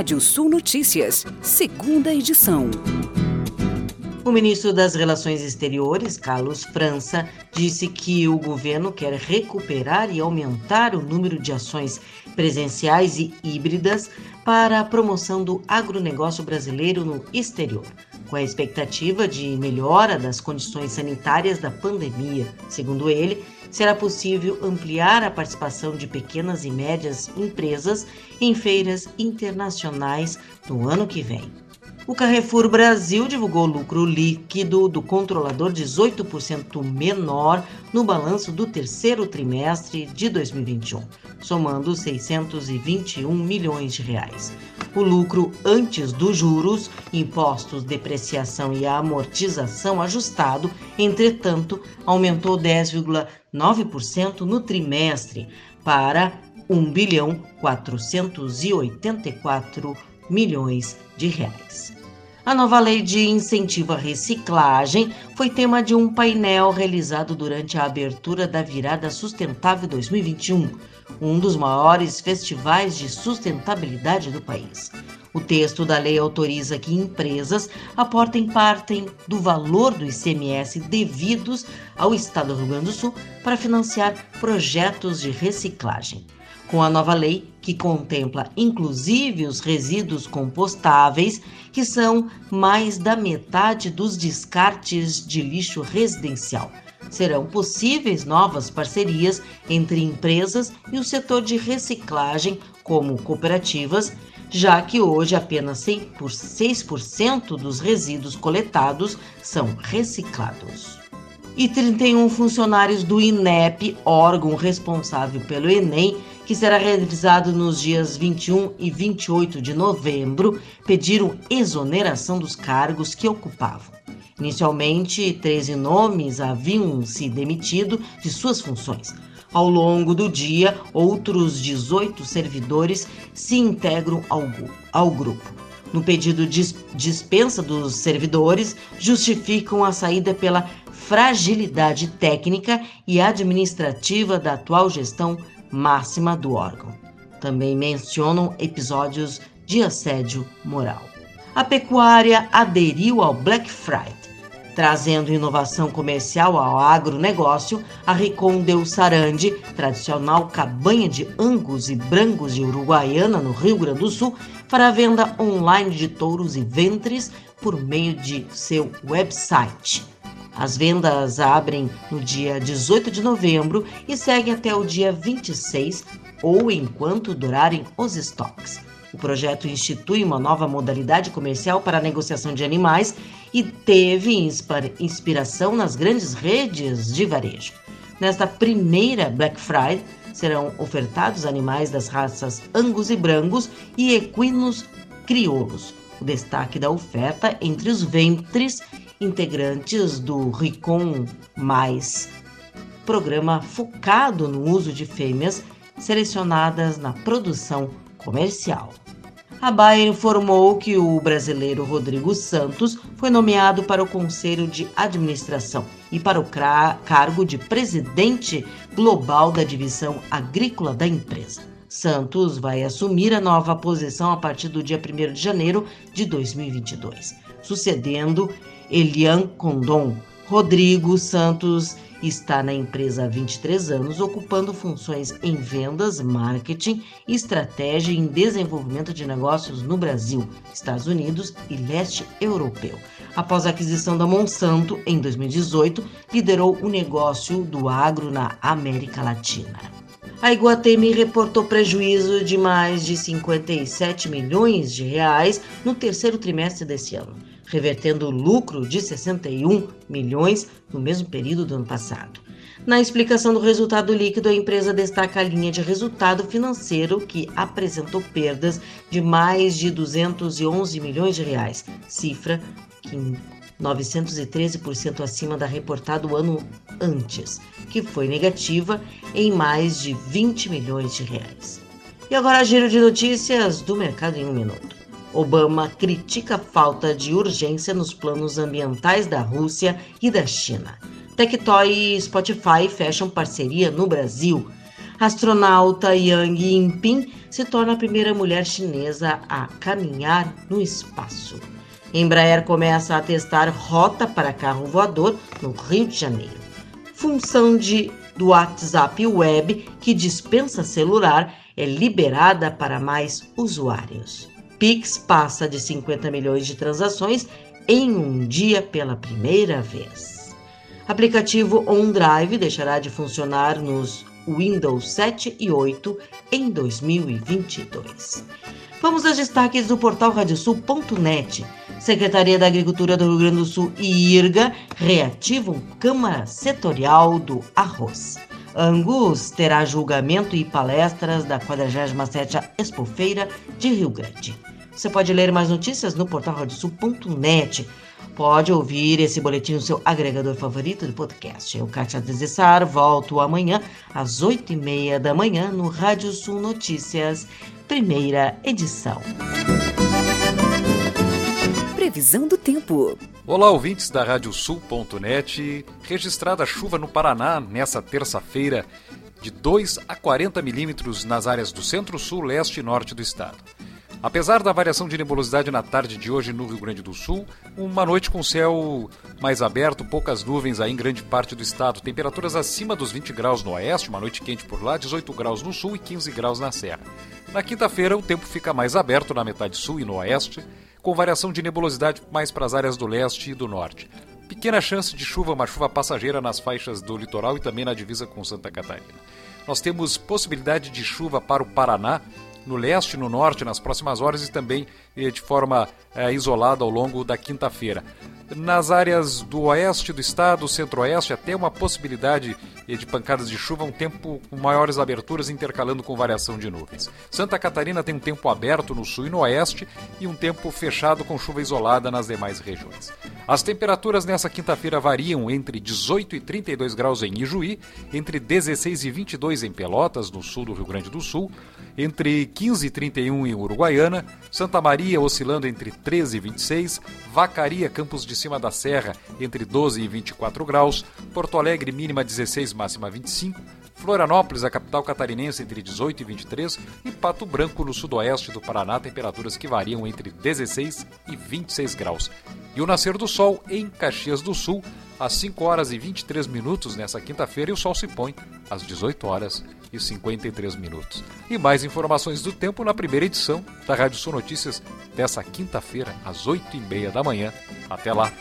Rádio Sul Notícias, segunda edição. O ministro das Relações Exteriores, Carlos França, disse que o governo quer recuperar e aumentar o número de ações presenciais e híbridas para a promoção do agronegócio brasileiro no exterior, com a expectativa de melhora das condições sanitárias da pandemia. Segundo ele, será possível ampliar a participação de pequenas e médias empresas em feiras internacionais no ano que vem. O Carrefour Brasil divulgou lucro líquido do controlador 18% menor no balanço do terceiro trimestre de 2021, somando 621 milhões de reais. O lucro antes dos juros, impostos, depreciação e amortização ajustado, entretanto, aumentou 10,9% no trimestre para 1 bilhão 484 milhões de reais. A nova lei de incentivo à reciclagem foi tema de um painel realizado durante a abertura da Virada Sustentável 2021, um dos maiores festivais de sustentabilidade do país. O texto da lei autoriza que empresas aportem parte do valor do ICMS devidos ao Estado do Rio Grande do Sul para financiar projetos de reciclagem com a nova lei, que contempla inclusive os resíduos compostáveis, que são mais da metade dos descartes de lixo residencial. Serão possíveis novas parcerias entre empresas e o setor de reciclagem, como cooperativas, já que hoje apenas 6% dos resíduos coletados são reciclados e 31 funcionários do INEP, órgão responsável pelo Enem, que será realizado nos dias 21 e 28 de novembro, pediram exoneração dos cargos que ocupavam. Inicialmente, 13 nomes haviam se demitido de suas funções. Ao longo do dia, outros 18 servidores se integram ao, ao grupo. No pedido de dispensa dos servidores, justificam a saída pela fragilidade técnica e administrativa da atual gestão máxima do órgão. Também mencionam episódios de assédio moral. A pecuária aderiu ao Black Friday, trazendo inovação comercial ao agronegócio. A Ricon deu Sarandi, tradicional cabanha de angus e brangos de Uruguaiana, no Rio Grande do Sul, para venda online de touros e ventres por meio de seu website. As vendas abrem no dia 18 de novembro e seguem até o dia 26 ou enquanto durarem os estoques. O projeto institui uma nova modalidade comercial para a negociação de animais e teve inspiração nas grandes redes de varejo. Nesta primeira Black Friday serão ofertados animais das raças Angus e Brangos e equinos crioulos. O destaque da oferta entre os ventres integrantes do Ricom Mais, programa focado no uso de fêmeas selecionadas na produção comercial. A Bayer informou que o brasileiro Rodrigo Santos foi nomeado para o Conselho de Administração e para o cargo de presidente global da divisão agrícola da empresa. Santos vai assumir a nova posição a partir do dia 1 de janeiro de 2022, sucedendo Elian Condon. Rodrigo Santos está na empresa há 23 anos, ocupando funções em vendas, marketing, estratégia e desenvolvimento de negócios no Brasil, Estados Unidos e leste europeu. Após a aquisição da Monsanto em 2018, liderou o negócio do agro na América Latina. A Iguatemi reportou prejuízo de mais de 57 milhões de reais no terceiro trimestre desse ano revertendo lucro de 61 milhões no mesmo período do ano passado. Na explicação do resultado líquido, a empresa destaca a linha de resultado financeiro que apresentou perdas de mais de 211 milhões de reais, cifra que 913% acima da reportada o ano antes, que foi negativa em mais de 20 milhões de reais. E agora giro de notícias do mercado em um minuto. Obama critica a falta de urgência nos planos ambientais da Rússia e da China. Tectoy e Spotify fecham parceria no Brasil. Astronauta Yang Yingping se torna a primeira mulher chinesa a caminhar no espaço. Embraer começa a testar rota para carro voador no Rio de Janeiro. Função de, do WhatsApp Web, que dispensa celular, é liberada para mais usuários. Pix passa de 50 milhões de transações em um dia pela primeira vez. Aplicativo OnDrive deixará de funcionar nos Windows 7 e 8 em 2022. Vamos aos destaques do portal radiosul.net. Secretaria da Agricultura do Rio Grande do Sul e IRGA reativam Câmara Setorial do Arroz. Angus terá julgamento e palestras da 47ª Expofeira de Rio Grande. Você pode ler mais notícias no portal radiosul.net. Pode ouvir esse boletim no seu agregador favorito de podcast. Eu, Kátia Desessar, volto amanhã às 8h30 da manhã no Rádio Sul Notícias, primeira edição. Previsão do tempo. Olá, ouvintes da Radiosul.net. Registrada chuva no Paraná nessa terça-feira de 2 a 40 milímetros nas áreas do centro, sul, leste e norte do estado. Apesar da variação de nebulosidade na tarde de hoje no Rio Grande do Sul, uma noite com céu mais aberto, poucas nuvens aí em grande parte do estado, temperaturas acima dos 20 graus no oeste, uma noite quente por lá, 18 graus no sul e 15 graus na serra. Na quinta-feira, o tempo fica mais aberto na metade sul e no oeste, com variação de nebulosidade mais para as áreas do leste e do norte. Pequena chance de chuva, uma chuva passageira nas faixas do litoral e também na divisa com Santa Catarina. Nós temos possibilidade de chuva para o Paraná, no leste e no norte nas próximas horas e também eh, de forma eh, isolada ao longo da quinta-feira. Nas áreas do oeste do estado, centro-oeste, até uma possibilidade de pancadas de chuva, um tempo com maiores aberturas intercalando com variação de nuvens. Santa Catarina tem um tempo aberto no sul e no oeste e um tempo fechado com chuva isolada nas demais regiões. As temperaturas nessa quinta-feira variam entre 18 e 32 graus em Ijuí, entre 16 e 22 em Pelotas, no sul do Rio Grande do Sul, entre 15 e 31 em Uruguaiana, Santa Maria oscilando entre 13 e 26, Vacaria, Campos de Cima da Serra, entre 12 e 24 graus, Porto Alegre, mínima 16, máxima 25, Florianópolis, a capital catarinense, entre 18 e 23, e Pato Branco, no sudoeste do Paraná, temperaturas que variam entre 16 e 26 graus. E o nascer do sol em Caxias do Sul, às 5 horas e 23 minutos nessa quinta-feira, e o sol se põe às 18 horas e 53 minutos. E mais informações do tempo na primeira edição da Rádio Sul Notícias dessa quinta-feira, às 8 e meia da manhã. Até lá!